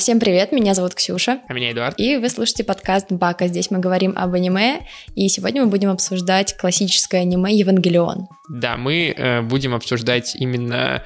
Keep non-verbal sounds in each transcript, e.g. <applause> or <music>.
Всем привет, меня зовут Ксюша. А меня Эдуард. И вы слушаете подкаст Бака. Здесь мы говорим об аниме, и сегодня мы будем обсуждать классическое аниме «Евангелион». Да, мы э, будем обсуждать именно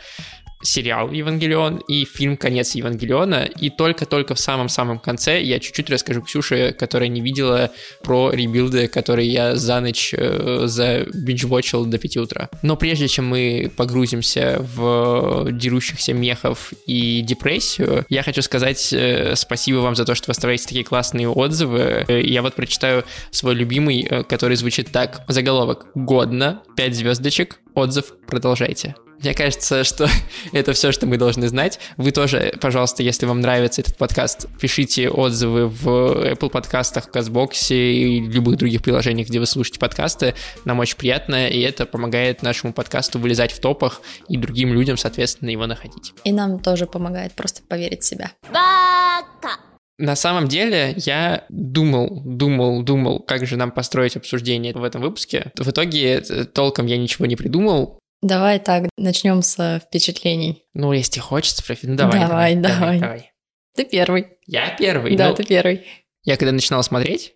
сериал «Евангелион» и фильм «Конец Евангелиона». И только-только в самом-самом конце я чуть-чуть расскажу Ксюше, которая не видела про ребилды, которые я за ночь э, забинжвочил до 5 утра. Но прежде чем мы погрузимся в дерущихся мехов и депрессию, я хочу сказать э, спасибо вам за то, что вы оставляете такие классные отзывы. Э, я вот прочитаю свой любимый, э, который звучит так. Заголовок «Годно», 5 звездочек, отзыв «Продолжайте». Мне кажется, что <laughs> это все, что мы должны знать. Вы тоже, пожалуйста, если вам нравится этот подкаст, пишите отзывы в Apple подкастах, Казбоксе и любых других приложениях, где вы слушаете подкасты. Нам очень приятно, и это помогает нашему подкасту вылезать в топах и другим людям, соответственно, его находить. И нам тоже помогает просто поверить в себя. Бака! На самом деле я думал, думал, думал, как же нам построить обсуждение в этом выпуске. В итоге э, толком я ничего не придумал. Давай так, начнем с впечатлений. Ну, если хочется, ну давай. Давай, давай. Ты первый. Я первый? Да, Ну, ты первый. Я когда начинал смотреть,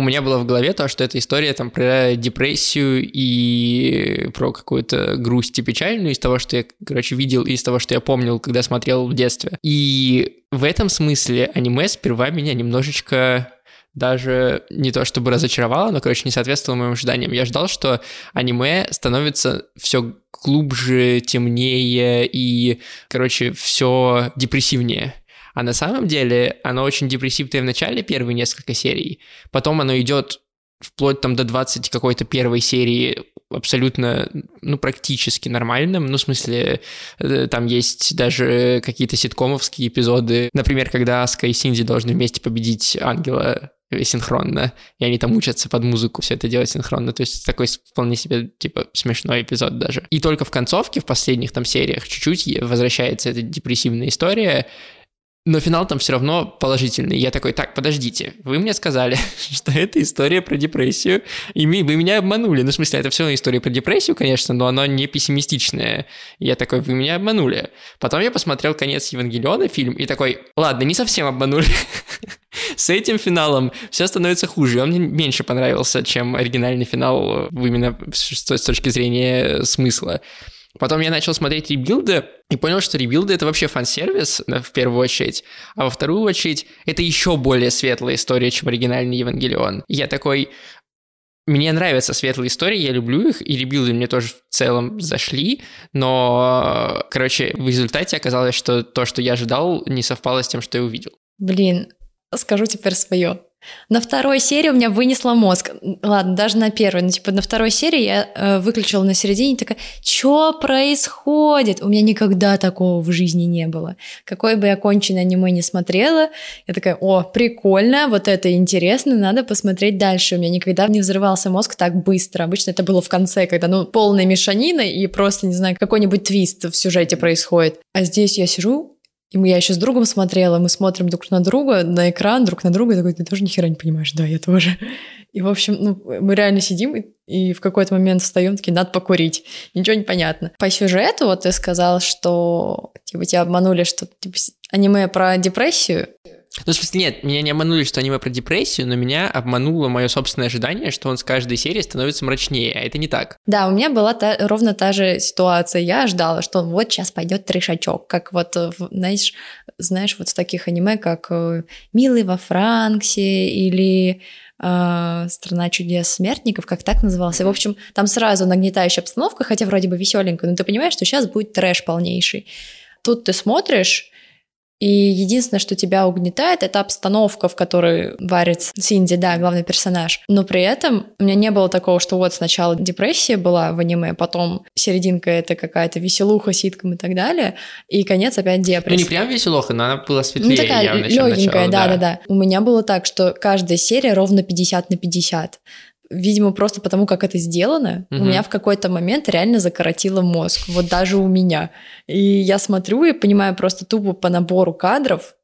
у меня было в голове то, что эта история там про депрессию и про какую-то грусть и печальную из того, что я, короче, видел и из того, что я помнил, когда смотрел в детстве. И в этом смысле аниме сперва меня немножечко даже не то чтобы разочаровало, но, короче, не соответствовало моим ожиданиям. Я ждал, что аниме становится все глубже, темнее и, короче, все депрессивнее. А на самом деле оно очень депрессивное в начале, первые несколько серий. Потом оно идет вплоть там до 20 какой-то первой серии абсолютно, ну, практически нормальным. Ну, в смысле, э, там есть даже какие-то ситкомовские эпизоды. Например, когда Аска и Синди должны вместе победить ангела э, синхронно, и они там учатся под музыку все это делать синхронно. То есть такой вполне себе, типа, смешной эпизод даже. И только в концовке, в последних там сериях, чуть-чуть возвращается эта депрессивная история, но финал там все равно положительный. Я такой, так, подождите, вы мне сказали, <laughs> что это история про депрессию, и вы меня обманули. Ну, в смысле, это все история про депрессию, конечно, но она не пессимистичная. Я такой, вы меня обманули. Потом я посмотрел «Конец Евангелиона» фильм, и такой, ладно, не совсем обманули. <laughs> С этим финалом все становится хуже. Он мне меньше понравился, чем оригинальный финал э, именно с точки зрения смысла. Потом я начал смотреть ребилды и понял, что ребилды — это вообще фан-сервис, в первую очередь, а во вторую очередь это еще более светлая история, чем оригинальный Евангелион. Я такой, мне нравятся светлые истории, я люблю их, и ребилды мне тоже в целом зашли, но, короче, в результате оказалось, что то, что я ожидал, не совпало с тем, что я увидел. Блин, скажу теперь свое. На второй серии у меня вынесло мозг. Ладно, даже на первой. Ну, типа, на второй серии я э, выключила на середине, такая, что происходит? У меня никогда такого в жизни не было. Какое бы я конченое аниме не смотрела, я такая, о, прикольно, вот это интересно, надо посмотреть дальше. У меня никогда не взрывался мозг так быстро. Обычно это было в конце, когда, ну, полная мешанина и просто, не знаю, какой-нибудь твист в сюжете происходит. А здесь я сижу, и мы- я еще с другом смотрела, мы смотрим друг на друга, на экран, друг на друга, и такой, ты тоже нихера не понимаешь, да, я тоже. И, в общем, ну, мы реально сидим и, и в какой-то момент встаем, такие, надо покурить. Ничего не понятно. По сюжету вот ты сказал, что типа тебя обманули, что типа, аниме про депрессию. Ну, в смысле, нет, меня не обманули, что аниме про депрессию, но меня обмануло мое собственное ожидание, что он с каждой серии становится мрачнее, а это не так. Да, у меня была та- ровно та же ситуация. Я ждала, что вот сейчас пойдет трешачок, как вот, э, знаешь, знаешь, вот в таких аниме, как э, «Милый во Франксе» или э, «Страна чудес смертников», как так назывался. В общем, там сразу нагнетающая обстановка, хотя вроде бы веселенькая, но ты понимаешь, что сейчас будет трэш полнейший. Тут ты смотришь, и единственное, что тебя угнетает, это обстановка, в которой варится Синди, да, главный персонаж. Но при этом у меня не было такого, что вот сначала депрессия была в аниме, потом серединка это какая-то веселуха, ситком и так далее, и конец опять Ну, депрессия. не прям веселуха, но она была светлее Ну, такая явно, легенькая, начало, да, да, да. У меня было так, что каждая серия ровно 50 на 50. Видимо, просто потому, как это сделано, у Мгм. меня в какой-то момент реально закоротило мозг. Вот даже у меня. И я смотрю и понимаю просто тупо по набору кадров,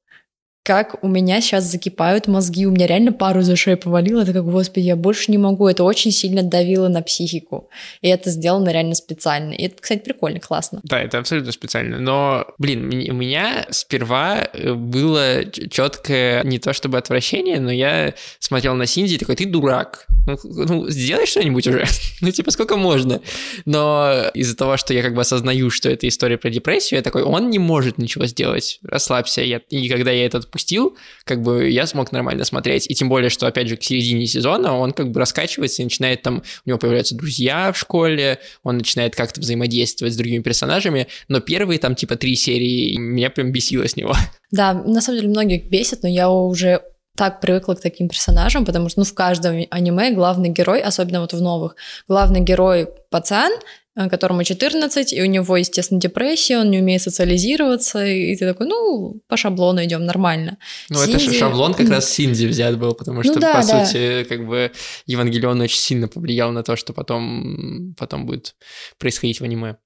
как у меня сейчас закипают мозги, у меня реально пару за шею повалило, это как, господи, я больше не могу, это очень сильно давило на психику, и это сделано реально специально, и это, кстати, прикольно, классно. Да, это абсолютно специально, но, блин, у меня сперва э, было четкое не то чтобы отвращение, но я смотрел на Синди и такой, ты дурак, ну, ну сделай что-нибудь уже, <laughs> ну, типа, сколько можно, но из-за того, что я как бы осознаю, что это история про депрессию, я такой, он не может ничего сделать, расслабься, я... и когда я этот отпустил, как бы я смог нормально смотреть. И тем более, что, опять же, к середине сезона он как бы раскачивается и начинает там, у него появляются друзья в школе, он начинает как-то взаимодействовать с другими персонажами, но первые там типа три серии меня прям бесило с него. Да, на самом деле многих бесит, но я уже так привыкла к таким персонажам, потому что ну, в каждом аниме главный герой, особенно вот в новых, главный герой пацан, которому 14, и у него, естественно, депрессия, он не умеет социализироваться, и ты такой, ну, по шаблону идем нормально. Ну, Синди... это же шаблон как раз Синди взят был, потому ну что, ну, да, по да. сути, как бы Евангелион очень сильно повлиял на то, что потом, потом будет происходить в аниме.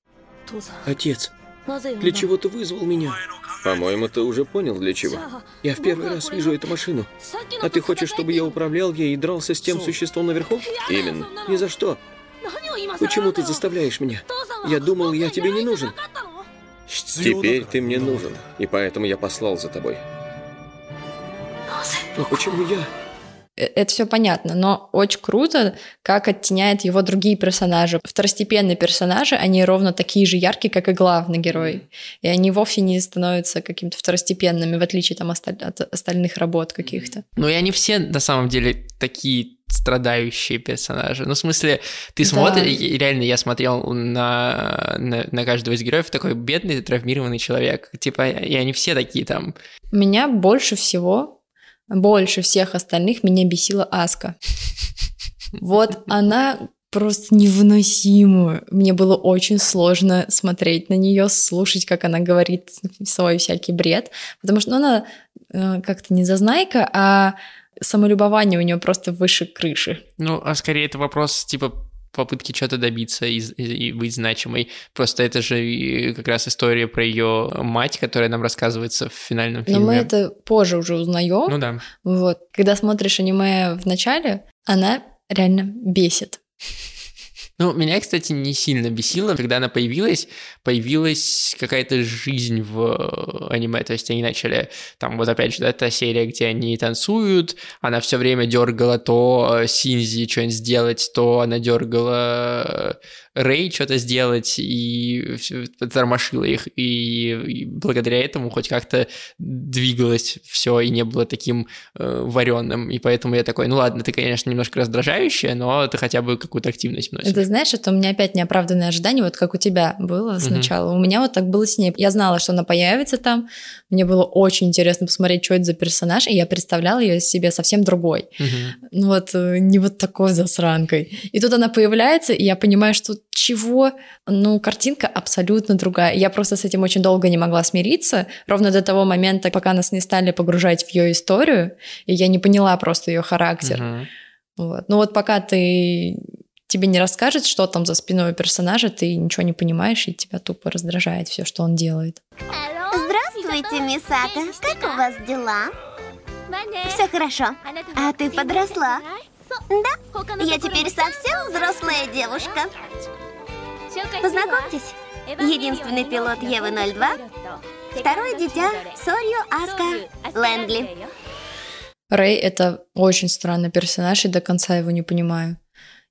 Отец, для чего ты вызвал меня? По-моему, ты уже понял, для чего. Я в первый раз вижу эту машину. А ты хочешь, чтобы я управлял ей и дрался с тем существом наверху? Именно. Ни за что. Почему ты заставляешь меня? Я думал, я тебе не нужен. Теперь ты мне нужен, и поэтому я послал за тобой. Но почему я? Э, это все понятно, но очень круто, как оттеняет его другие персонажи. Второстепенные персонажи, они ровно такие же яркие, как и главный герой. И они вовсе не становятся какими-то второстепенными, в отличие там, от остальных работ каких-то. Ну и они все на самом деле такие страдающие персонажи. Ну, в смысле, ты смотришь, да. реально я смотрел на, на, на каждого из героев, такой бедный, травмированный человек. Типа, и они все такие там. Меня больше всего, больше всех остальных меня бесила Аска. Вот она просто невыносимую. Мне было очень сложно смотреть на нее, слушать, как она говорит свой всякий бред, потому что ну, она э, как-то не зазнайка, а самолюбование у нее просто выше крыши. Ну, а скорее это вопрос типа попытки что-то добиться и, и, и быть значимой. Просто это же как раз история про ее мать, которая нам рассказывается в финальном фильме. Но мы это позже уже узнаем. Ну да. Вот. Когда смотришь аниме в начале, она реально бесит. Ну, меня, кстати, не сильно бесило, когда она появилась, появилась какая-то жизнь в э, аниме, то есть они начали, там вот опять же, да, та серия, где они танцуют, она все время дергала то э, Синзи что-нибудь сделать, то она дергала Рэй что-то сделать и тормошила их, и, и благодаря этому хоть как-то двигалось все и не было таким э, вареным, и поэтому я такой, ну ладно, ты, конечно, немножко раздражающая, но ты хотя бы какую-то активность вносишь. Это знаешь, это у меня опять неоправданное ожидание, вот как у тебя было сначала. Угу. У меня вот так было с ней. Я знала, что она появится там, мне было очень интересно посмотреть, что это за персонаж, и я представляла ее себе совсем другой. Ну вот э, не вот такой засранкой. И тут она появляется, и я понимаю, что чего? Ну, картинка абсолютно другая. Я просто с этим очень долго не могла смириться, ровно до того момента, пока нас не стали погружать в ее историю, и я не поняла просто ее характер. Uh-huh. Вот. Ну вот пока ты тебе не расскажет, что там за спиной у персонажа, ты ничего не понимаешь, и тебя тупо раздражает все, что он делает. Здравствуйте, Мисата. Как у вас дела? Все хорошо. А ты подросла? Да, я теперь совсем взрослая девушка. Познакомьтесь, единственный пилот Евы-02, второе дитя Сорью Аска Лэнгли. Рэй — это очень странный персонаж, и до конца его не понимаю.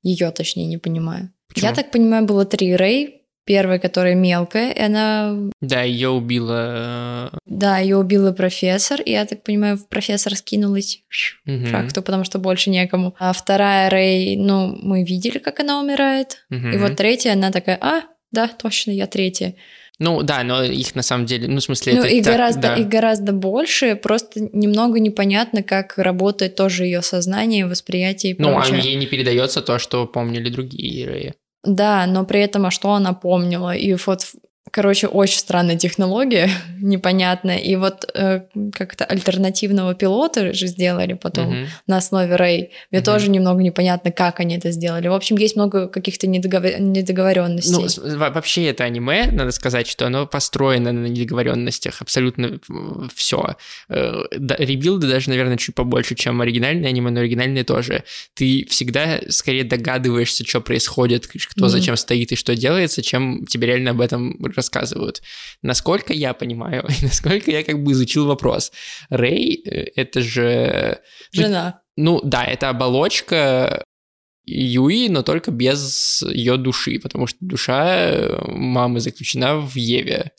Ее, точнее, не понимаю. Почему? Я так понимаю, было три Рэй, Первая, которая мелкая, и она... Да, ее убила... Э, да, ее убила профессор, и я так понимаю, профессор скинулась угу. факту, потому что больше некому. А вторая Рэй, ну, мы видели, как она умирает. Угу. И вот третья, она такая, а, да, точно, я третья. Ну да, но их на самом деле, ну в смысле, ну, это их так, гораздо, да. их гораздо больше, просто немного непонятно, как работает тоже ее сознание, восприятие и ну, прочее. Ну, а ей не передается то, что помнили другие Рэи. Да, но при этом, а что она помнила? И вот Короче, очень странная технология, <laughs> непонятная. И вот э, как-то альтернативного пилота же сделали потом mm-hmm. на основе Рэй. Мне mm-hmm. тоже немного непонятно, как они это сделали. В общем, есть много каких-то недоговор... недоговоренностей. Ну, вообще это аниме, надо сказать, что оно построено на недоговоренностях. Абсолютно все. Э, ребилды даже, наверное, чуть побольше, чем оригинальные аниме, но оригинальные тоже. Ты всегда скорее догадываешься, что происходит, кто mm-hmm. зачем стоит и что делается, чем тебе реально об этом рассказывают. Насколько я понимаю, <laughs> насколько я как бы изучил вопрос. Рэй э, — это же... Жена. Ну да, это оболочка Юи, но только без ее души, потому что душа мамы заключена в Еве.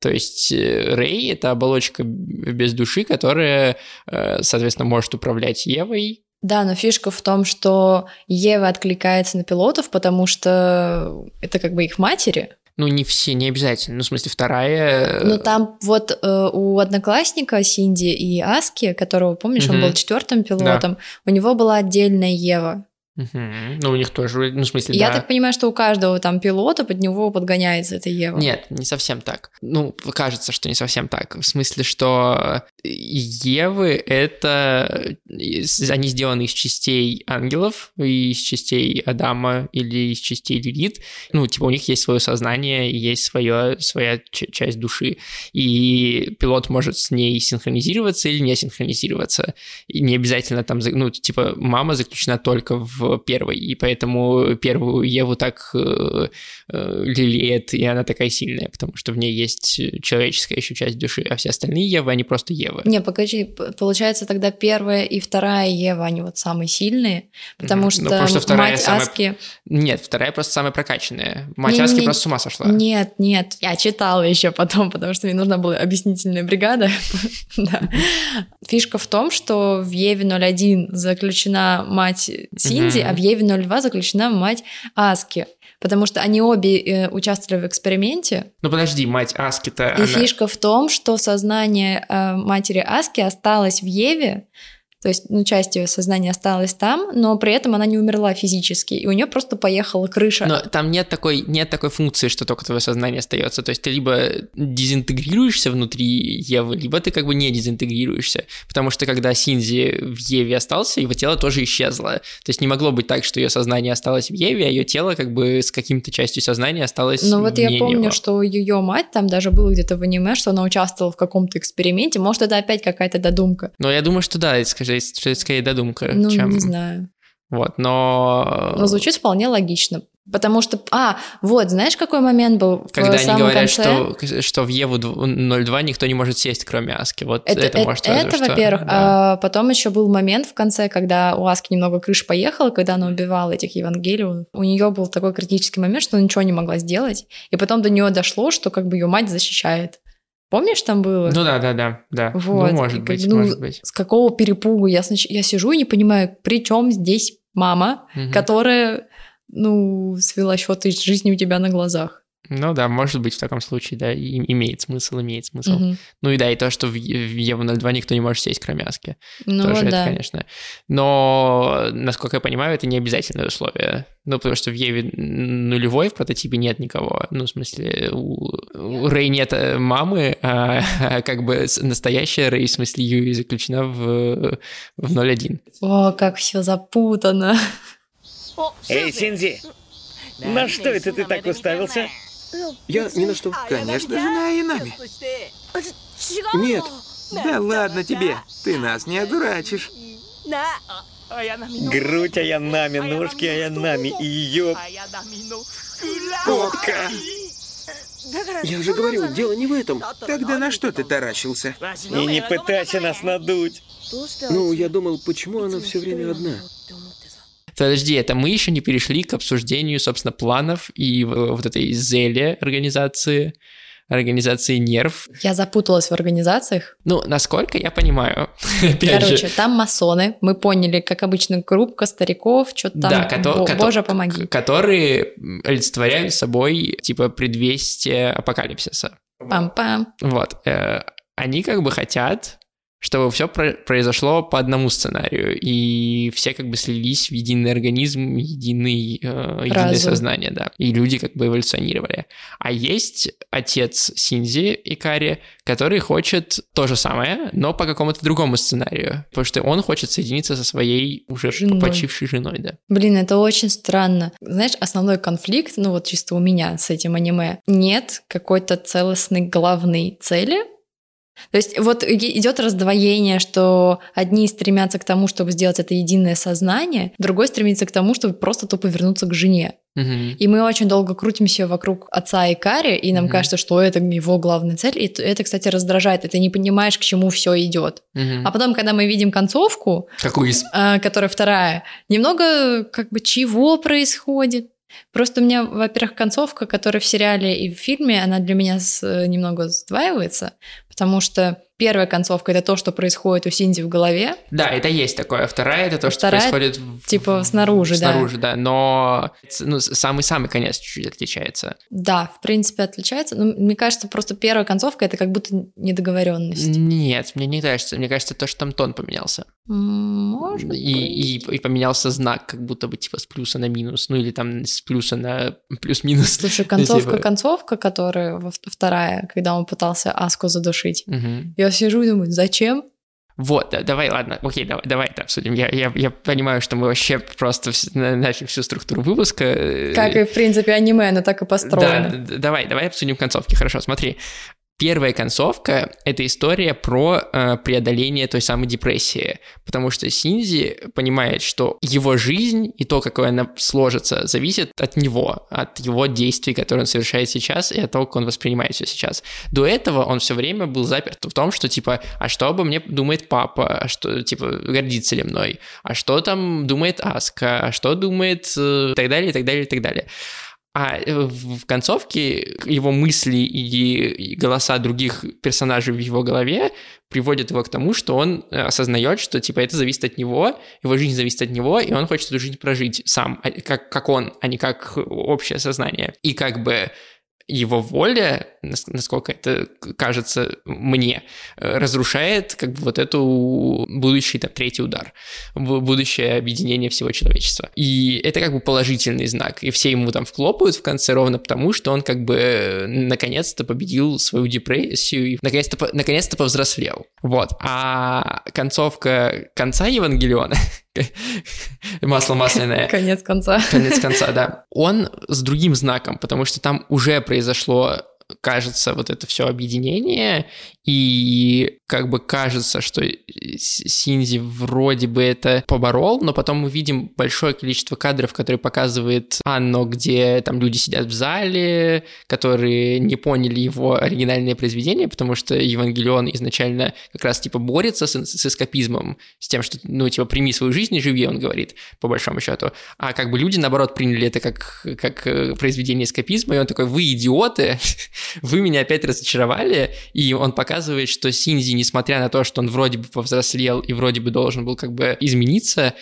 То есть э, Рэй — это оболочка без души, которая, э, соответственно, может управлять Евой, да, но фишка в том, что Ева откликается на пилотов, потому что это как бы их матери. Ну, не все, не обязательно. Ну, в смысле, вторая... Ну, там вот э, у одноклассника Синди и Аски, которого, помнишь, угу. он был четвертым пилотом, да. у него была отдельная Ева. Угу. Ну, у них тоже, ну, в смысле, Я да. так понимаю, что у каждого там пилота под него подгоняется эта Ева. Нет, не совсем так. Ну, кажется, что не совсем так. В смысле, что Евы — это... Они сделаны из частей ангелов, и из частей Адама или из частей Лилит. Ну, типа, у них есть свое сознание, есть свое, своя часть души. И пилот может с ней синхронизироваться или не синхронизироваться. И не обязательно там, ну, типа, мама заключена только в в первой, и поэтому первую Еву так э, э, лелеет, и она такая сильная, потому что в ней есть человеческая еще часть души, а все остальные Евы, они просто Евы. Не, покажи, получается тогда первая и вторая Ева, они вот самые сильные, потому что, ну, потому что мать самая... Аски... Нет, вторая просто самая прокачанная. Мать не, Аски не, просто с ума сошла. Нет, нет, я читала еще потом, потому что мне нужна была объяснительная бригада. <laughs> Фишка в том, что в Еве 01 заключена мать Синди, А в Еве 02 заключена мать Аски. Потому что они обе э, участвовали в эксперименте. Ну подожди, мать Аски-то... И она... фишка в том, что сознание э, матери Аски осталось в Еве, то есть, ну, часть ее сознания осталась там, но при этом она не умерла физически, и у нее просто поехала крыша. Но там нет такой, нет такой функции, что только твое сознание остается. То есть ты либо дезинтегрируешься внутри Евы, либо ты как бы не дезинтегрируешься. Потому что когда Синзи в Еве остался, его тело тоже исчезло. То есть не могло быть так, что ее сознание осталось в Еве, а ее тело как бы с каким-то частью сознания осталось Ну вот я помню, него. что ее мать, там даже было где-то в аниме, что она участвовала в каком-то эксперименте. Может, это опять какая-то додумка. Но я думаю, что да, скажи, это скорее додумка, ну, чем... не знаю. Вот, но... Но звучит вполне логично. Потому что, а, вот, знаешь, какой момент был в Когда самом они говорят, конце? что, что в Еву 02 никто не может сесть, кроме Аски. Вот это, это, это может Это, во-первых. Да. А потом еще был момент в конце, когда у Аски немного крыша поехала, когда она убивала этих Евангелиев. У нее был такой критический момент, что она ничего не могла сделать. И потом до нее дошло, что как бы ее мать защищает. Помнишь, там было? Ну да, да, да, да. Ну, вот. Ну, может и, быть, ну, может быть. С какого перепугу? Я, снач... я сижу и не понимаю, при чем здесь мама, угу. которая, ну, свела счеты с жизнью у тебя на глазах. Ну да, может быть в таком случае, да, и имеет смысл, имеет смысл. Угу. Ну и да, и то, что в, в Еву 02 никто не может сесть, кроме Аски. Ну Тоже да. это, конечно. Но, насколько я понимаю, это не обязательное условие. Ну, потому что в Еве нулевой в прототипе нет никого. Ну, в смысле, у, у Рэй нет э, мамы, а, а как бы настоящая Рэй, в смысле, Юи заключена в, в 01. О, как все запутано. Эй, Синзи, на что это ты так уставился? Я ни на что. Конечно, жена и нами. Нет. Да ладно тебе, ты нас не одурачишь. Грудь Аянами, ножки Аянами и ее... Попка. Я же говорил, дело не в этом. Тогда на что ты таращился? И не пытайся нас надуть. Ну, я думал, почему она все время одна? Подожди, это мы еще не перешли к обсуждению, собственно, планов и вот этой зеле организации, организации нерв. Я запуталась в организациях. Ну, насколько я понимаю. <laughs> Короче, там масоны. Мы поняли, как обычно, группа стариков, что-то там. Да, кото- Бо- Боже, помоги. Которые олицетворяют собой, типа, предвестие апокалипсиса. Пам-пам. Вот. Э, они как бы хотят чтобы все про- произошло по одному сценарию, и все как бы слились в единый организм, единый, э, единое сознание, да, и люди как бы эволюционировали. А есть отец Синзи Икари, который хочет то же самое, но по какому-то другому сценарию, потому что он хочет соединиться со своей уже женой. почившей женой, да. Блин, это очень странно. Знаешь, основной конфликт, ну вот чисто у меня с этим аниме, нет какой-то целостной главной цели, то есть вот идет раздвоение, что одни стремятся к тому, чтобы сделать это единое сознание, другой стремится к тому, чтобы просто тупо вернуться к жене. Угу. И мы очень долго крутимся вокруг отца и Кари, и нам угу. кажется, что это его главная цель. И это, кстати, раздражает, и ты не понимаешь, к чему все идет. Угу. А потом, когда мы видим концовку, Какую из? Э, которая вторая, немного как бы чего происходит. Просто у меня, во-первых, концовка, которая в сериале и в фильме, она для меня с, немного сдваивается, потому что первая концовка это то, что происходит у Синди в голове. Да, это есть такое. Вторая это то, Вторая, что происходит типа снаружи, снаружи да. Снаружи, да. Но ну, самый-самый конец чуть-чуть отличается. Да, в принципе отличается. Но мне кажется, просто первая концовка это как будто недоговоренность. Нет, мне не кажется. Мне кажется, то, что там тон поменялся. Может и, и, и поменялся знак, как будто бы типа с плюса на минус, ну или там с плюса на плюс-минус. Слушай, концовка-концовка, <laughs> типа которая вторая, когда он пытался Аску задушить. Угу. Я сижу и думаю, зачем? Вот, да, давай, ладно, окей, давай, давай это обсудим. Я, я, я понимаю, что мы вообще просто нафиг всю структуру выпуска. Э, как и, в принципе, аниме, оно так и построено. Да, давай, давай обсудим концовки. Хорошо, смотри. Первая концовка — это история про э, преодоление той самой депрессии, потому что Синзи понимает, что его жизнь и то, какой она сложится, зависит от него, от его действий, которые он совершает сейчас, и от того, как он воспринимает все сейчас. До этого он все время был заперт в том, что типа, а что обо мне думает папа, а что, типа, гордится ли мной, а что там думает Аска, а что думает э, и так далее, и так далее, и так далее. А э, в концовке его мысли и голоса других персонажей в его голове приводят его к тому, что он э, осознает, что типа это зависит от него, его жизнь зависит от него, и он хочет эту жизнь прожить сам, а, как, как он, а не как общее сознание. И как бы его воля, насколько это кажется мне, э, разрушает как бы вот эту будущий там третий удар, будущее объединение всего человечества. И это как бы положительный знак. И все ему там вклопают в конце ровно потому, что он как бы э, наконец-то победил свою депрессию и наконец-то, наконец-то повзрослел. Вот. А концовка конца Евангелиона <laughs> Масло масляное. Конец конца. Конец конца, да. Он с другим знаком, потому что там уже произошло кажется, вот это все объединение, и как бы кажется, что Синзи вроде бы это поборол, но потом мы видим большое количество кадров, которые показывает Анно, где там люди сидят в зале, которые не поняли его оригинальное произведение, потому что Евангелион изначально как раз типа борется с, с эскапизмом, с тем, что, ну, типа, прими свою жизнь и живи, он говорит, по большому счету. А как бы люди, наоборот, приняли это как, как э, произведение эскапизма, и он такой, вы идиоты, <laughs> вы меня опять разочаровали, и он показывает, что Синзи, несмотря на то, что он вроде бы повзрослел и вроде бы должен был как бы измениться,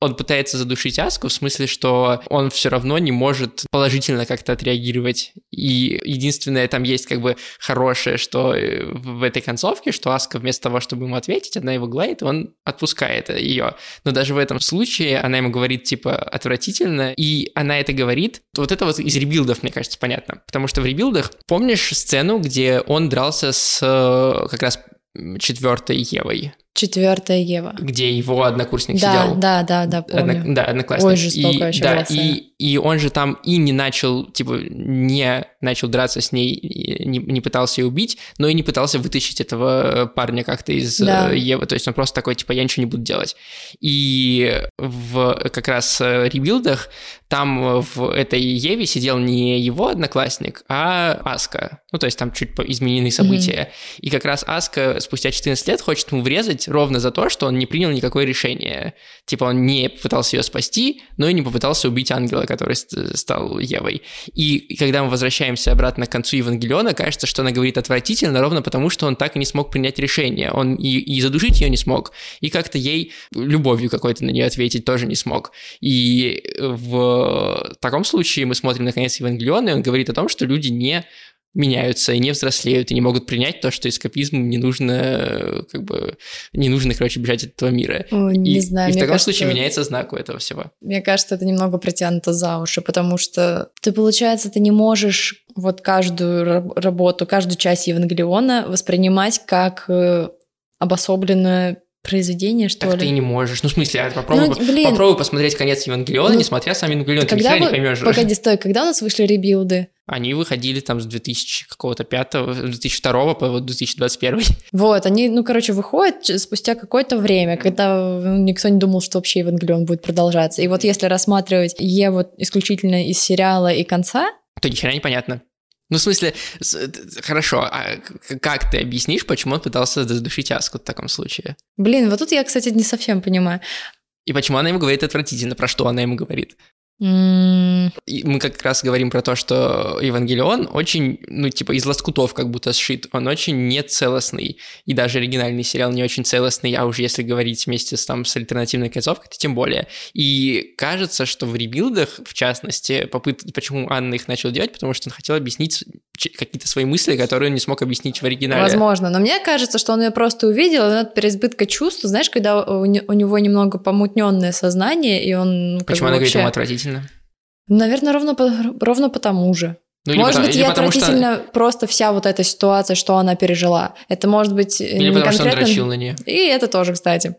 он пытается задушить Аску в смысле, что он все равно не может положительно как-то отреагировать. И единственное там есть как бы хорошее, что э, в этой концовке, что Аска вместо того, чтобы ему ответить, она его гладит, он отпускает ее. Но даже в этом случае она ему говорит типа отвратительно, и она это говорит. Вот это вот из ребилдов, мне кажется, понятно. Потому что в ребилдах, помнишь сцену, где он дрался с э, как раз четвертой Евой? Четвертая Ева. Где его однокурсник да, сидел. Да, да, да, помню. Одно, да, одноклассник. Ой, жестоко и, вообще да, и, и он же там и не начал, типа, не начал драться с ней, не, не пытался ее убить, но и не пытался вытащить этого парня как-то из да. Э, Евы. То есть он просто такой, типа, я ничего не буду делать. И в как раз э, ребилдах там в этой Еве сидел не его одноклассник, а Аска. Ну, то есть там чуть изменены события. Mm-hmm. И как раз Аска спустя 14 лет хочет ему врезать ровно за то, что он не принял никакое решение. Типа он не пытался ее спасти, но и не попытался убить ангела, который стал Евой. И когда мы возвращаемся обратно к концу Евангелиона, кажется, что она говорит отвратительно, ровно потому, что он так и не смог принять решение. Он и, и задушить ее не смог, и как-то ей любовью какой-то на нее ответить тоже не смог. И в таком случае мы смотрим на конец Евангелиона, и он говорит о том, что люди не меняются и не взрослеют, и не могут принять то, что эскапизм не нужно, как бы, не нужно, короче, бежать от этого мира. О, не и, знаю, и в таком кажется, случае меняется знак у этого всего. Мне кажется, это немного притянуто за уши, потому что ты, получается, ты не можешь вот каждую раб- работу, каждую часть Евангелиона воспринимать как э, обособленное произведение, что Так ли. ты не можешь. Ну, в смысле, а попробуй, Ну, блин. попробуй посмотреть конец Евангелиона, Ну, не смотря сам Евангелион, ты Когда никогда не вы... поймешь. Погоди, стой, когда у нас вышли ребилды? Они выходили там с 2000 какого-то пятого, 2002 по вот 2021. Вот, они, ну, короче, выходят спустя какое-то время, когда никто не думал, что вообще Евангелион будет продолжаться. И вот если рассматривать Е вот исключительно из сериала и конца, То ни хера непонятно. Ну, в смысле, т- хорошо, а как ты объяснишь, почему он пытался задушить Аску в таком случае? блин, вот тут я, кстати, не совсем понимаю. И почему она ему говорит отвратительно, про что она ему говорит? И мы как раз говорим про то, что Евангелион очень, ну, типа, из лоскутов как будто сшит. Он очень нецелостный. И даже оригинальный сериал не очень целостный, а уж если говорить вместе с, там, с альтернативной концовкой, то тем более. И кажется, что в ребилдах, в частности, попыт... почему Анна их начал делать, потому что он хотел объяснить какие-то свои мысли, которые он не смог объяснить в оригинале. Возможно, но мне кажется, что он ее просто увидел, и от переизбытка чувств, знаешь, когда у, не- у него немного помутненное сознание, и он ну, Почему она говорит вообще... ему отвратительно? Наверное, ровно, по- ровно потому же. Ну, может потому- быть, ей потому что- отвратительно просто вся вот эта ситуация, что она пережила. Это может быть э, Или не потому что он конкретно... дрочил на нее. И это тоже, кстати.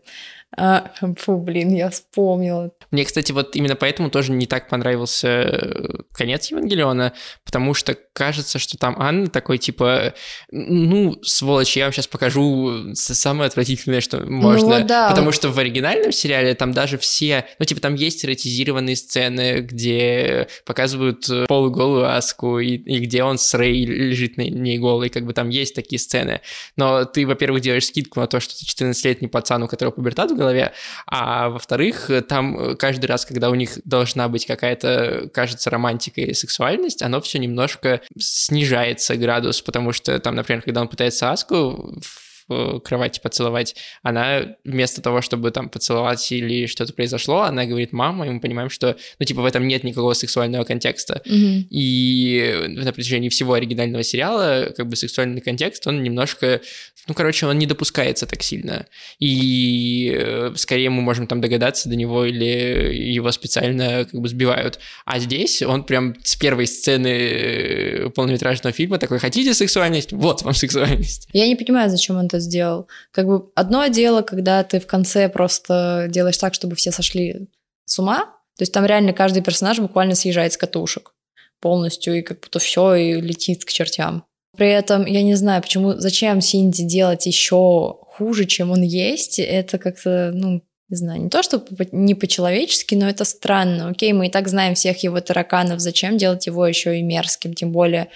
А, фу, блин, я вспомнила. Мне, кстати, вот именно поэтому тоже не так понравился э, конец Евангелиона, потому что кажется, что там Анна такой, типа, ну, сволочь, я вам сейчас покажу с- самое отвратительное, что можно. вот да. Потому что в оригинальном сериале там даже все, ну, типа, там есть эротизированные сцены, где показывают э, полуголую Аску, и, и где он с Рэй лежит на ней голый, как бы там есть такие сцены. Но ты, во-первых, делаешь скидку на то, что ты 14-летний пацан, у которого пубертат голове, а во-вторых, там э, каждый раз, когда у них должна быть какая-то, кажется, романтика или сексуальность, оно все немножко снижается градус, потому что там, например, когда он пытается Аску в э, кровати поцеловать, она вместо того, чтобы там поцеловать или что-то произошло, она говорит «мама», и мы понимаем, что, ну, типа, в этом нет никакого сексуального контекста. Мгм. И на протяжении всего оригинального сериала, как бы сексуальный контекст, он немножко, ну, короче, он не допускается так сильно. И э, скорее мы можем там догадаться до него или его специально как бы сбивают. А здесь он прям с первой сцены э, полнометражного фильма такой, хотите сексуальность? Вот вам сексуальность. Я не понимаю, зачем он это сделал. Как бы одно дело, когда ты в конце просто делаешь так, чтобы все сошли с ума. То есть там реально каждый персонаж буквально съезжает с катушек полностью, и как будто все и летит к чертям. При этом я не знаю, почему, зачем Синди делать еще хуже, чем он есть. Это как-то, ну, не знаю, не то, что не по-человечески, но это странно. Окей, мы и так знаем всех его тараканов, зачем делать его еще и мерзким, тем более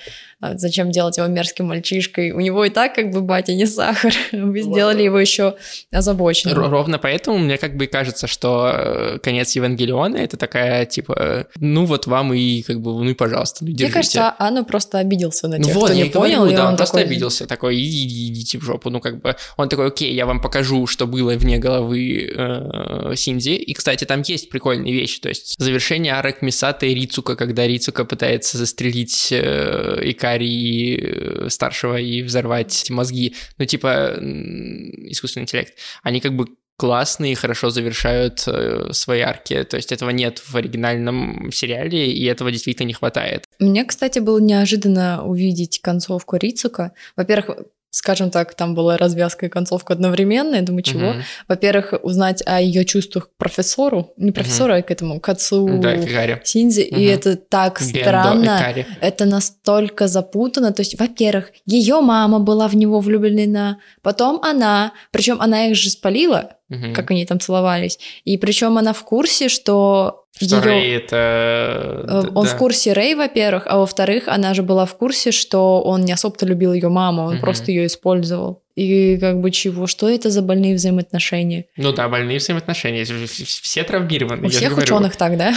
зачем делать его мерзким мальчишкой? У него и так как бы батя не сахар. <laughs> Вы сделали его еще озабоченным. Ровно поэтому мне как бы кажется, что э, конец Евангелиона это такая, типа, ну вот вам и как бы, ну и пожалуйста, ну Мне держите. кажется, Анна просто обиделся на Ну тех, вот, кто не говорю, понял, и да, он он просто такой... обиделся, такой, иди, иди- идите в жопу, ну как бы, он такой, окей, я вам покажу, что было вне головы э, Синди, и, кстати, там есть прикольные вещи, то есть завершение арок Мисата и Рицука, когда Рицука пытается застрелить э, Икари и, э, старшего и взорвать мозги, ну типа искусственный интеллект, они как бы классные, хорошо завершают э, свои арки, то есть этого нет в оригинальном сериале, и этого действительно не хватает. Мне, кстати, было неожиданно увидеть концовку Рицука. Во-первых, скажем так, там была развязка и концовка одновременно. Я думаю, чего? Мгм. Во-первых, узнать о ее чувствах к профессору, не профессору, а к этому, к отцу Да. Синзи, и Мгм. это так Гендо странно. Это настолько запутанно. То есть, во-первых, ее мама была в него влюблена, потом она, причем она их же спалила, Мгм. как они там целовались, и причем она в курсе, что Что её- Рэй это... Э, Он да. в курсе Рэй, во-первых, а во-вторых, она же была в курсе, что он не особо-то любил ее маму, он Мгм. просто ее использовал. И как бы чего? Что это за больные взаимоотношения? Ну да, больные взаимоотношения. Все травмированы. У всех ученых так, да?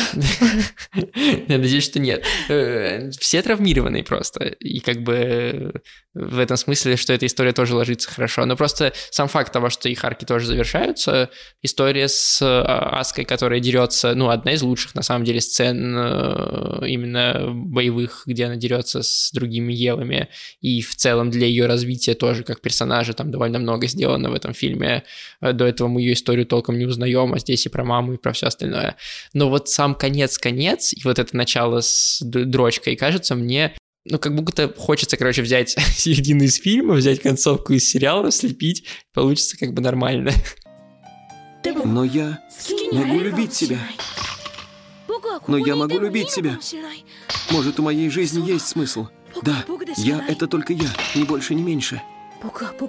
<laughs> Я надеюсь, что нет. Э, все травмированы просто. И как бы в этом смысле, что эта история тоже ложится хорошо. Но просто сам факт того, что их арки тоже завершаются, история с а, Аской, которая дерется, ну, одна из лучших, на самом деле, сцен э, именно боевых, где она дерется с другими Евами, и в целом для ее развития тоже как персонажа там довольно много сделано в этом фильме. Э, до этого мы ее историю толком не узнаем, а здесь и про маму, и про все остальное. Но вот сам конец-конец, и вот это начало с дрочкой, кажется мне ну, как будто хочется, короче, взять <laughs> середину из фильма, взять концовку из сериала, слепить, получится как бы нормально. Но я могу любить себя. Но я могу любить себя. Может, у моей жизни есть смысл. Да, я — это только я, ни больше, ни меньше.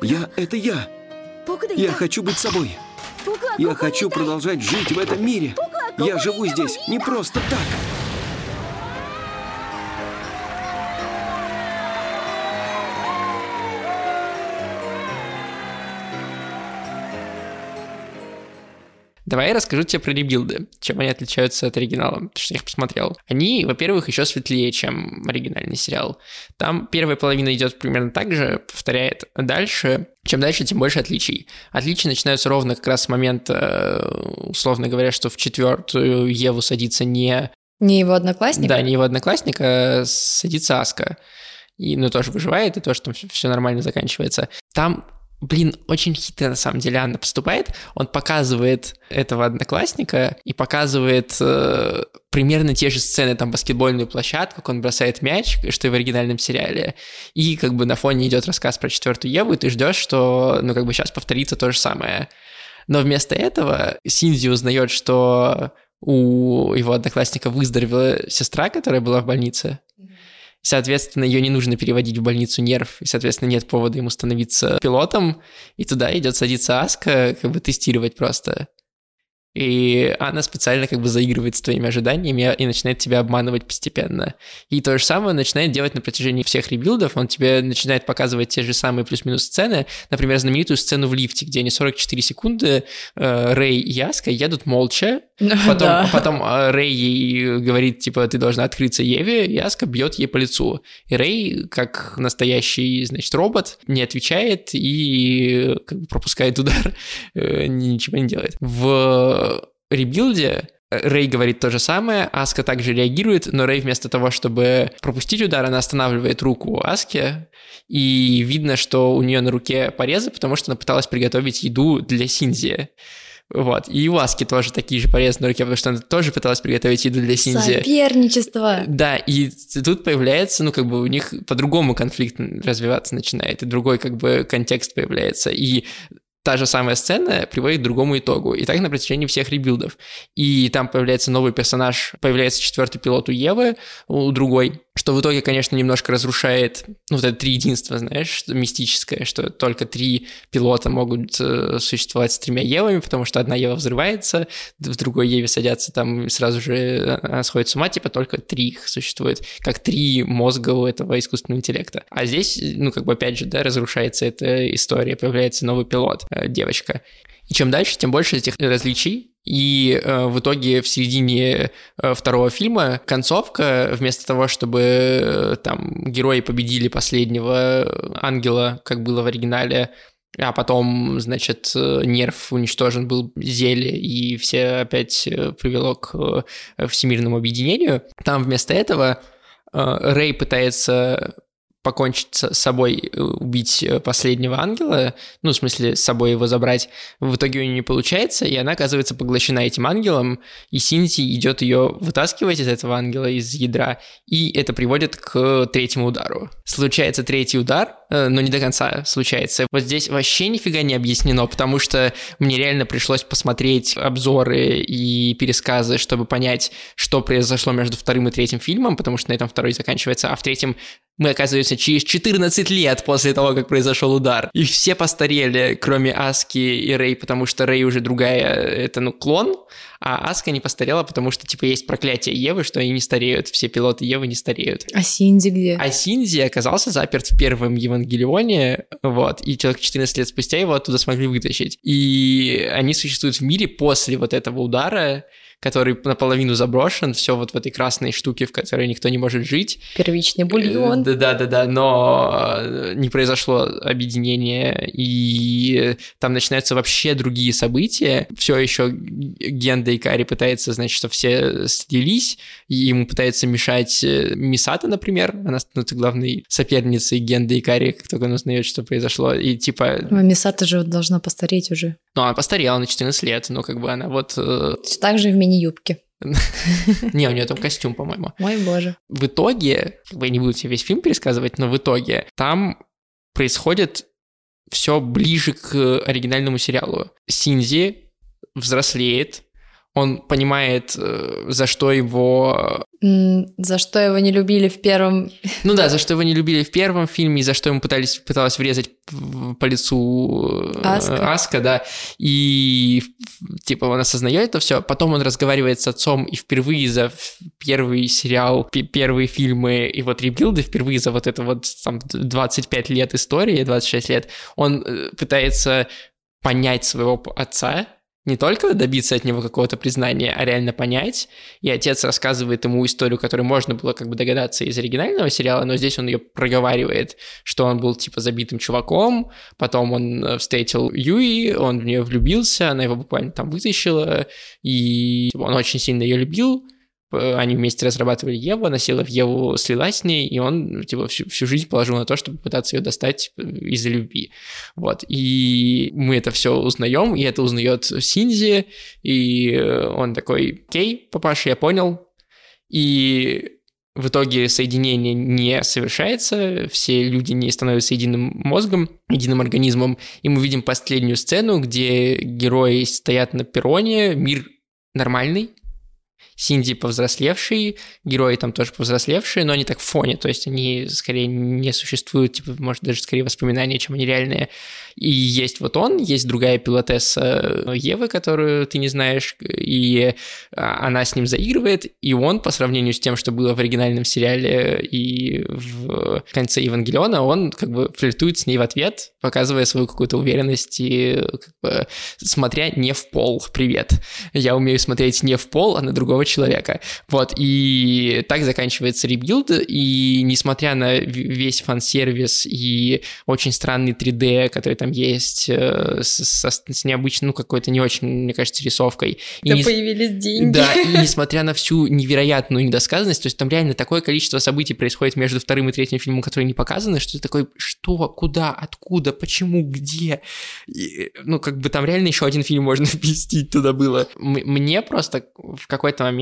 Я — это я. Я хочу быть собой. Я хочу продолжать жить в этом мире. Я живу здесь не просто так. Давай я расскажу тебе про ребилды, чем они отличаются от оригинала, потому что я их посмотрел. Они, во-первых, еще светлее, чем оригинальный сериал. Там первая половина идет примерно так же, повторяет дальше. Чем дальше, тем больше отличий. Отличия начинаются ровно как раз с момента, э, условно говоря, что в четвертую Еву садится не... Не его одноклассник? Да, не его одноклассник, а садится Аска и, ну, тоже выживает, и то, что все нормально заканчивается. Там Блин, очень хитро на самом деле Анна поступает. Он показывает этого одноклассника и показывает э, примерно те же сцены, там баскетбольную площадку, как он бросает мяч, что и в оригинальном сериале. И как бы на фоне идет рассказ про четвертую Еву, и ты ждешь, что ну как бы сейчас повторится то же самое. Но вместо этого Синзи узнает, что у его одноклассника выздоровела сестра, которая была в больнице. Соответственно, ее не нужно переводить в больницу нерв, и, соответственно, нет повода ему становиться пилотом, и туда идет садиться Аска, как бы тестировать просто и она специально как бы заигрывает с твоими ожиданиями и начинает тебя обманывать постепенно. И то же самое начинает делать на протяжении всех ребилдов, он тебе начинает показывать те же самые плюс-минус сцены, например, знаменитую сцену в лифте, где они 44 секунды, э, Рэй и Яска едут молча, потом, да. потом э, Рэй ей говорит, типа, ты должна открыться Еве, Яска бьет ей по лицу. И Рэй, как настоящий, значит, робот, не отвечает и как бы пропускает удар, э, ничего не делает. В Rebuild е Рэй говорит то же самое, Аска также реагирует, но Рэй вместо того, чтобы пропустить удар, она останавливает руку Аски, и видно, что у нее на руке порезы, потому что она пыталась приготовить еду для Синзи. Вот. И у Аски тоже такие же порезы на руке, потому что она тоже пыталась приготовить еду для Синзи. Соперничество. Да, и тут появляется, ну, как бы у них по-другому конфликт развиваться начинает, и другой, как бы, контекст появляется. И та же самая сцена приводит к другому итогу. И так на протяжении всех ребилдов. И там появляется новый персонаж, появляется четвертый пилот у Евы, у другой, что в итоге, конечно, немножко разрушает, ну, вот это три единства, знаешь, что мистическое, что только три пилота могут э, существовать с тремя Евами, потому что одна Ева взрывается, в другой Еве садятся там сразу же э, она сходит с ума, типа только три их существует, как три мозга у этого искусственного интеллекта. А здесь, ну, как бы, опять же, да, разрушается эта история, появляется новый пилот, э, девочка. И чем дальше, тем больше этих различий, и э, в итоге в середине э, второго фильма концовка, вместо того, чтобы э, там герои победили последнего ангела, как было в оригинале, а потом, значит, э, нерв уничтожен был зелье, и все опять э, привело к э, всемирному объединению. Там вместо этого Рэй пытается покончить с собой, э, убить э, последнего ангела, ну, в смысле, с собой его забрать, в итоге у нее не получается, и она оказывается поглощена этим ангелом, и Синти идет ее вытаскивать из этого ангела, из ядра, и это приводит к третьему удару. Случается третий удар, э, но не до конца случается. Вот здесь вообще нифига не объяснено, потому что мне реально пришлось посмотреть обзоры и пересказы, чтобы понять, что произошло между вторым и третьим фильмом, потому что на этом второй заканчивается, а в третьем мы оказываемся через 14 лет после того, как произошел удар. И все постарели, кроме Аски и Рэй, потому что Рэй уже другая, это, ну, клон, а Аска не постарела, потому что, типа, есть проклятие Евы, что они не стареют, все пилоты Евы не стареют. А Синди где? А Синди оказался заперт в первом Евангелионе, вот, и человек 14 лет спустя его оттуда смогли вытащить. И они существуют в мире после вот этого удара, который наполовину заброшен, все вот в этой красной штуке, в которой никто не может жить. Первичный бульон. Да-да-да, но не произошло объединение, и там начинаются вообще другие события. Все еще Генда и Кари пытается, значит, что все слились, и ему пытается мешать э, Мисата, например, она становится главной соперницей Генды и Кари, как только она узнает, что произошло, и типа... А Мисата же должна постареть уже. Ну, она постарела на 14 лет, но как бы она вот... Э, так же в мини-юбке. <laughs> Не, у нее там костюм, по-моему. Мой боже. В итоге, как бы я не буду тебе весь фильм пересказывать, но в итоге там происходит все ближе к оригинальному сериалу. Синзи взрослеет, он понимает, э, за что его... За что его не любили в первом... Ну да, за что его не любили в первом фильме, и за что ему пытались, пыталась врезать по лицу э, Аска. Аска, да. И типа он осознает это все. Потом он разговаривает с отцом, и впервые за первый сериал, первые фильмы и вот ребилды, впервые за вот это вот там 25 лет истории, 26 лет, он э, пытается понять своего отца, не только добиться от него какого-то признания, а реально понять. И отец рассказывает ему историю, которую можно было как бы догадаться из оригинального сериала, но здесь он ее проговаривает, что он был типа забитым чуваком, потом он э, встретил Юи, он в нее влюбился, она его буквально там вытащила, и он очень сильно ее любил, они вместе разрабатывали Еву, она села в Еву, слилась с ней, и он типа, всю, всю жизнь положил на то, чтобы пытаться ее достать э, из-за любви. Вот. И мы это все узнаем, и это узнает Синзи, и он такой, окей, папаша, я понял. И в итоге соединение не совершается, все люди не становятся единым мозгом, единым организмом, и мы видим последнюю сцену, где герои стоят на перроне, мир нормальный, Синди повзрослевший, герои там тоже повзрослевшие, но они так в фоне, то есть они скорее не существуют, типа, может, даже скорее воспоминания, чем они реальные. И есть вот он, есть другая пилотесса э, Евы, которую ты не знаешь, и а, она с ним заигрывает, и он, по сравнению с тем, что было в оригинальном сериале и в конце Евангелиона, он как бы флиртует с ней в ответ, показывая свою какую-то уверенность и как бы смотря не в пол. Привет. Я умею смотреть не в пол, а на другого человека. Вот, и так заканчивается Rebuild, и несмотря на весь фан-сервис и очень странный 3D, который там есть, э, с, с, необычной, ну, какой-то не очень, мне кажется, рисовкой. И да не... появились деньги. Да, и <laughs> несмотря на всю невероятную недосказанность, то есть там реально такое количество событий происходит между вторым и третьим фильмом, которые не показаны, что ты такой, что, куда, откуда, почему, где? И, ну, как бы там реально еще один фильм можно <laughs> вместить туда было. Мне просто в какой-то момент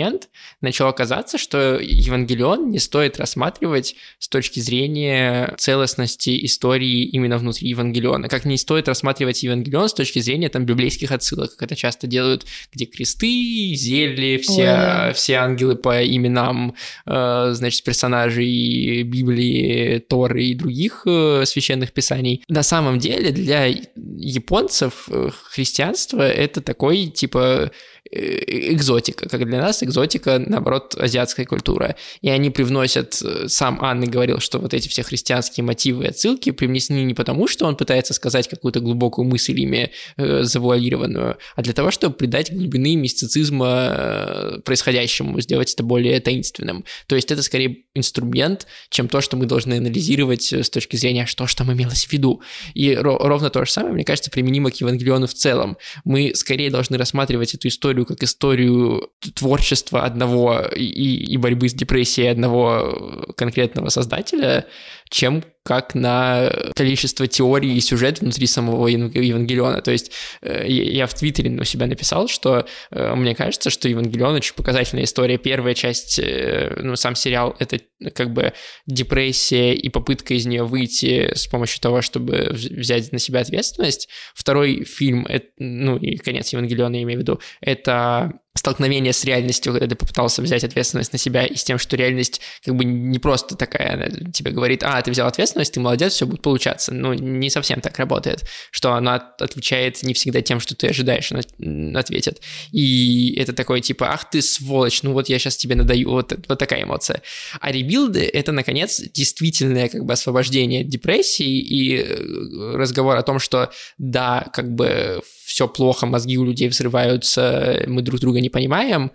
начало казаться, что Евангелион не стоит рассматривать с точки зрения целостности истории именно внутри Евангелиона. Как не стоит рассматривать Евангелион с точки зрения там библейских отсылок, как это часто делают, где кресты, зелье, все, все ангелы по именам, э, значит, персонажей Библии, Торы и других э, священных писаний. На самом деле для японцев э, христианство это такой типа экзотика, как для нас экзотика, наоборот, азиатская культура. И они привносят, э, сам Анны говорил, что вот эти все христианские мотивы и отсылки привнесены не потому, что он пытается сказать какую-то глубокую мысль ими э, завуалированную, а для того, чтобы придать глубины мистицизма э, происходящему, сделать это более таинственным. То есть это скорее инструмент, чем то, что мы должны анализировать с точки зрения, что же там имелось в виду. И ровно то же самое, мне кажется, применимо к Евангелиону в целом. Мы скорее должны рассматривать эту историю историю как историю творчества одного и, и борьбы с депрессией одного конкретного создателя, чем как на количество теорий и сюжет внутри самого Евангелиона. То есть э, я в Твиттере у себя написал, что э, мне кажется, что Евангелион очень показательная история. Первая часть, э, ну, сам сериал, это как бы депрессия и попытка из нее выйти с помощью того, чтобы взять на себя ответственность. Второй фильм, ну и конец Евангелиона, я имею в виду, это столкновение с реальностью, когда ты попытался взять ответственность на себя, и с тем, что реальность как бы не просто такая, она тебе говорит, а, ты взял ответственность, ты молодец, все будет получаться. Ну, не совсем так работает, что она отвечает не всегда тем, что ты ожидаешь, она ответит. И это такое типа, ах ты сволочь, ну вот я сейчас тебе надаю, вот, вот такая эмоция. А ребилды — это, наконец, действительное как бы освобождение от депрессии и э, разговор о том, что да, как бы все плохо, мозги у людей взрываются, мы друг друга не понимаем,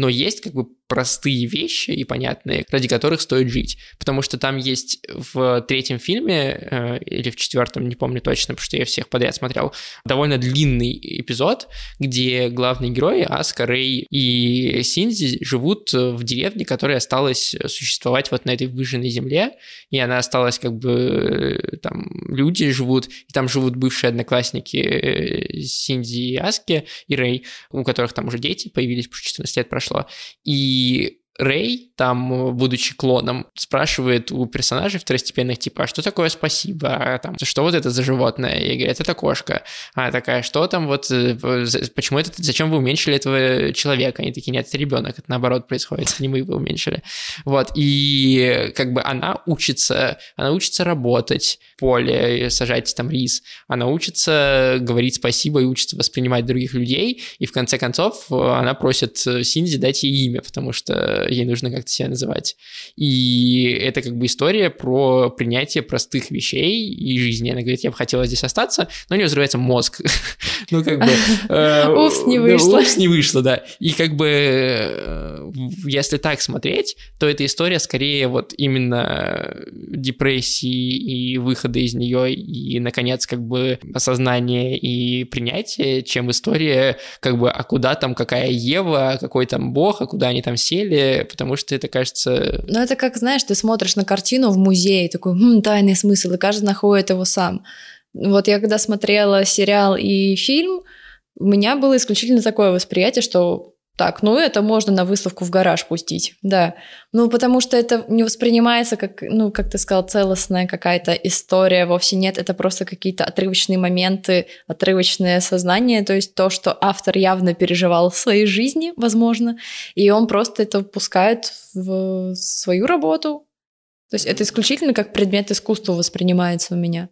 но есть как бы простые вещи и понятные, ради которых стоит жить. Потому что там есть в третьем фильме, э, или в четвертом, не помню точно, потому что я всех подряд смотрел, довольно длинный эпизод, где главные герои, Аска, Рэй и Синзи, живут в деревне, которая осталась существовать вот на этой выжженной земле, и она осталась как бы, э, там люди живут, и там живут бывшие одноклассники э, Синзи и Аски, и Рэй, у которых там уже дети появились, потому что 14 лет прошло, и Рэй, там, будучи клоном, спрашивает у персонажей второстепенных, типа, а что такое спасибо? А, там, что вот это за животное? И говорит, это кошка. А такая, что там вот, э, почему это, зачем вы уменьшили этого человека? Они такие, нет, это ребенок, это наоборот происходит, не мы его уменьшили. Вот, и как бы она учится, она учится работать в поле, сажать там рис, она учится говорить спасибо и учится воспринимать других людей, и в конце концов э, она просит Синди дать ей имя, потому что ей нужно как-то себя называть. И это как бы история про принятие простых вещей и жизни. Она говорит, я бы хотела здесь остаться, но у нее взрывается мозг. <laughs> ну, как бы... Э, упс, не вышло. Упс, не вышло, да. И как бы, э, если так смотреть, то эта история скорее вот именно депрессии и выхода из нее, и, наконец, как бы осознание и принятие, чем история, как бы, а куда там, какая Ева, какой там бог, а куда они там сели, потому что это кажется... Ну, это как, знаешь, ты смотришь на картину в музее, такой, хм, тайный смысл, и каждый находит его сам. Вот я когда смотрела сериал и фильм, у меня было исключительно такое восприятие, что так, ну это можно на выставку в гараж пустить, да. Ну, потому что это не воспринимается как, ну, как ты сказал, целостная какая-то история, вовсе нет, это просто какие-то отрывочные моменты, отрывочное сознание, то есть то, что автор явно переживал в своей жизни, возможно, и он просто это впускает в свою работу. То есть это исключительно как предмет искусства воспринимается у меня.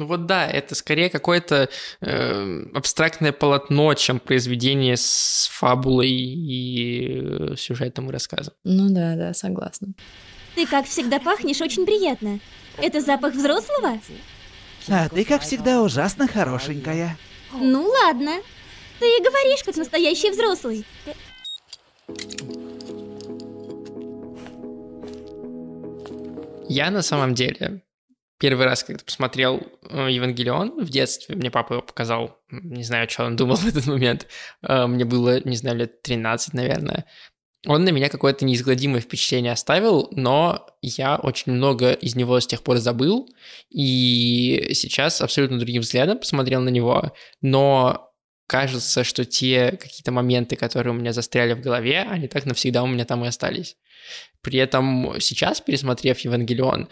Ну вот да, это скорее какое-то э, абстрактное полотно, чем произведение с фабулой и э, сюжетом и рассказом. Ну да, да, согласна. Ты, как всегда, пахнешь очень приятно. Это запах взрослого? А ты, как всегда, ужасно хорошенькая. Ну ладно. Ты и говоришь, как настоящий взрослый. Я на самом деле первый раз, когда посмотрел э, Евангелион в детстве, мне папа его показал, не знаю, что он думал <laughs> в этот момент, э, мне было, не знаю, лет 13, наверное. Он на меня какое-то неизгладимое впечатление оставил, но я очень много из него с тех пор забыл, и сейчас абсолютно другим взглядом посмотрел на него, но кажется, что те какие-то моменты, которые у меня застряли в голове, они так навсегда у меня там и остались. При этом сейчас, пересмотрев Евангелион,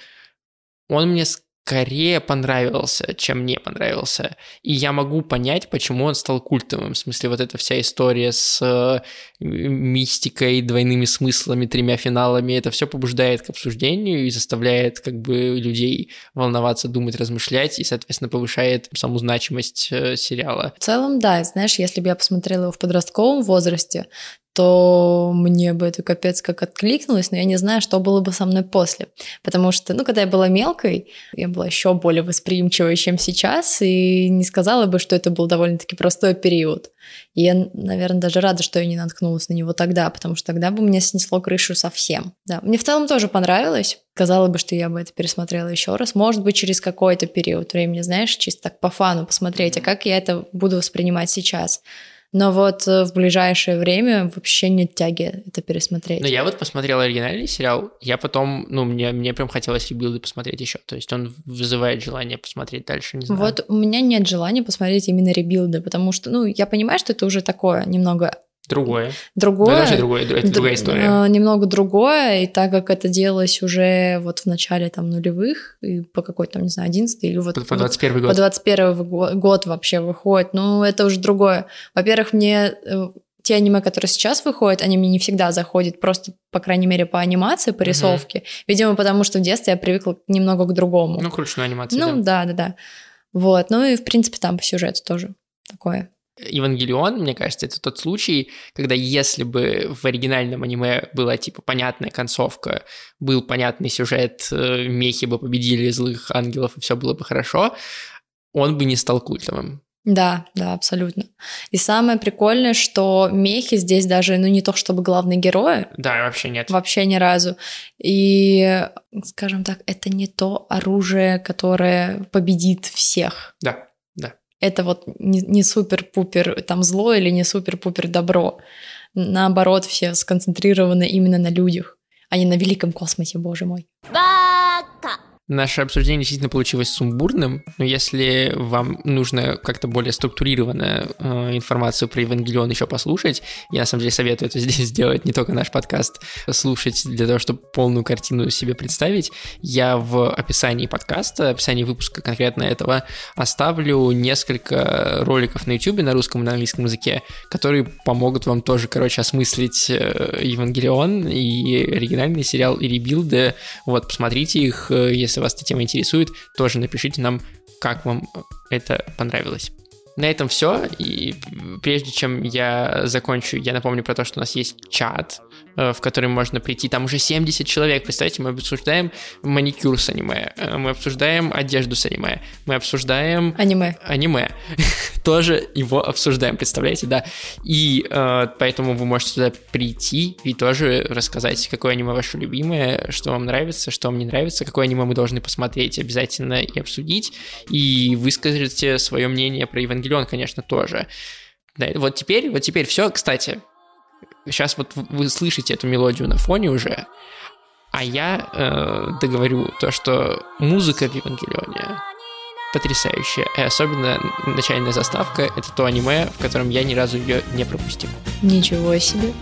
он мне скорее понравился, чем не понравился. И я могу понять, почему он стал культовым. В смысле, вот эта вся история с э, мистикой, двойными смыслами, тремя финалами, это все побуждает к обсуждению и заставляет как бы людей волноваться, думать, размышлять, и, соответственно, повышает саму значимость э, сериала. В целом, да, знаешь, если бы я посмотрела его в подростковом возрасте, то мне бы это капец как откликнулось, но я не знаю, что было бы со мной после. Потому что, ну, когда я была мелкой, я была еще более восприимчивой, чем сейчас, и не сказала бы, что это был довольно-таки простой период. И я, наверное, даже рада, что я не наткнулась на него тогда, потому что тогда бы мне снесло крышу совсем. Да, мне в целом тоже понравилось. Казалось бы, что я бы это пересмотрела еще раз. Может быть, через какой-то период времени, знаешь, чисто так по фану посмотреть, а как я это буду воспринимать сейчас. Но вот э, в ближайшее время вообще нет тяги это пересмотреть. Ну, я вот посмотрел оригинальный сериал, я потом, ну, мне, мне прям хотелось ребилды посмотреть еще. То есть он вызывает желание посмотреть дальше, не знаю. Вот у меня нет желания посмотреть именно ребилды, потому что, ну, я понимаю, что это уже такое немного Другое. Другое. это вообще другое, это другая история. Немного другое, и так как это делалось уже вот в начале там нулевых, и по какой-то, там, не знаю, 11 или вот... По 21 год. По 21 год вообще выходит, ну это уже другое. Во-первых, мне э, те аниме, которые сейчас выходят, они мне не всегда заходят, просто, по крайней мере, по анимации, по рисовке. Угу. Видимо, потому что в детстве я привыкла немного к другому. Ну, к ручной анимации, Ну, да, да, да. Вот, ну и, в принципе, там по сюжету тоже такое. Евангелион, мне кажется, это тот случай, когда если бы в оригинальном аниме была типа понятная концовка, был понятный сюжет, э, мехи бы победили злых ангелов и все было бы хорошо, он бы не стал культовым. Да, да, абсолютно. И самое прикольное, что мехи здесь даже, ну не то чтобы главные герои. Да, вообще нет. Вообще ни разу. И, скажем так, это не то оружие, которое победит всех. Да, да. Это вот не, не супер-пупер там зло или не супер-пупер добро. Наоборот, все сконцентрированы именно на людях, а не на великом космосе, боже мой. Бака! Наше обсуждение действительно получилось сумбурным, но если вам нужно как-то более структурированную э, информацию про Евангелион еще послушать, я на самом деле советую это <laughs> здесь сделать, не только наш подкаст слушать для того, чтобы полную картину себе представить. Я в описании подкаста, описании выпуска конкретно этого оставлю несколько роликов на YouTube на русском и на английском языке, которые помогут вам тоже, короче, осмыслить э, Евангелион и оригинальный сериал и ребилды. Вот, посмотрите их, э, если если вас эта тема интересует, тоже напишите нам, как вам это понравилось. На этом все. И прежде чем я закончу, я напомню про то, что у нас есть чат, в который можно прийти. Там уже 70 человек. Представьте, мы обсуждаем маникюр с аниме, э, мы обсуждаем одежду с аниме, мы обсуждаем... Аниме. Аниме. <laughs> Тоже его обсуждаем, представляете, да. И э, поэтому вы можете туда прийти и тоже рассказать, какое аниме ваше любимое, что вам нравится, что вам не нравится, какое аниме мы должны посмотреть обязательно и обсудить. И выскажите свое мнение про Евангелион, конечно, тоже. Да, вот теперь, вот теперь все, кстати, Сейчас вот вы слышите эту мелодию на фоне уже, а я э, договорю то, что музыка в Евангелионе потрясающая, и особенно начальная заставка — это то аниме, в котором я ни разу ее не пропустил. Ничего себе.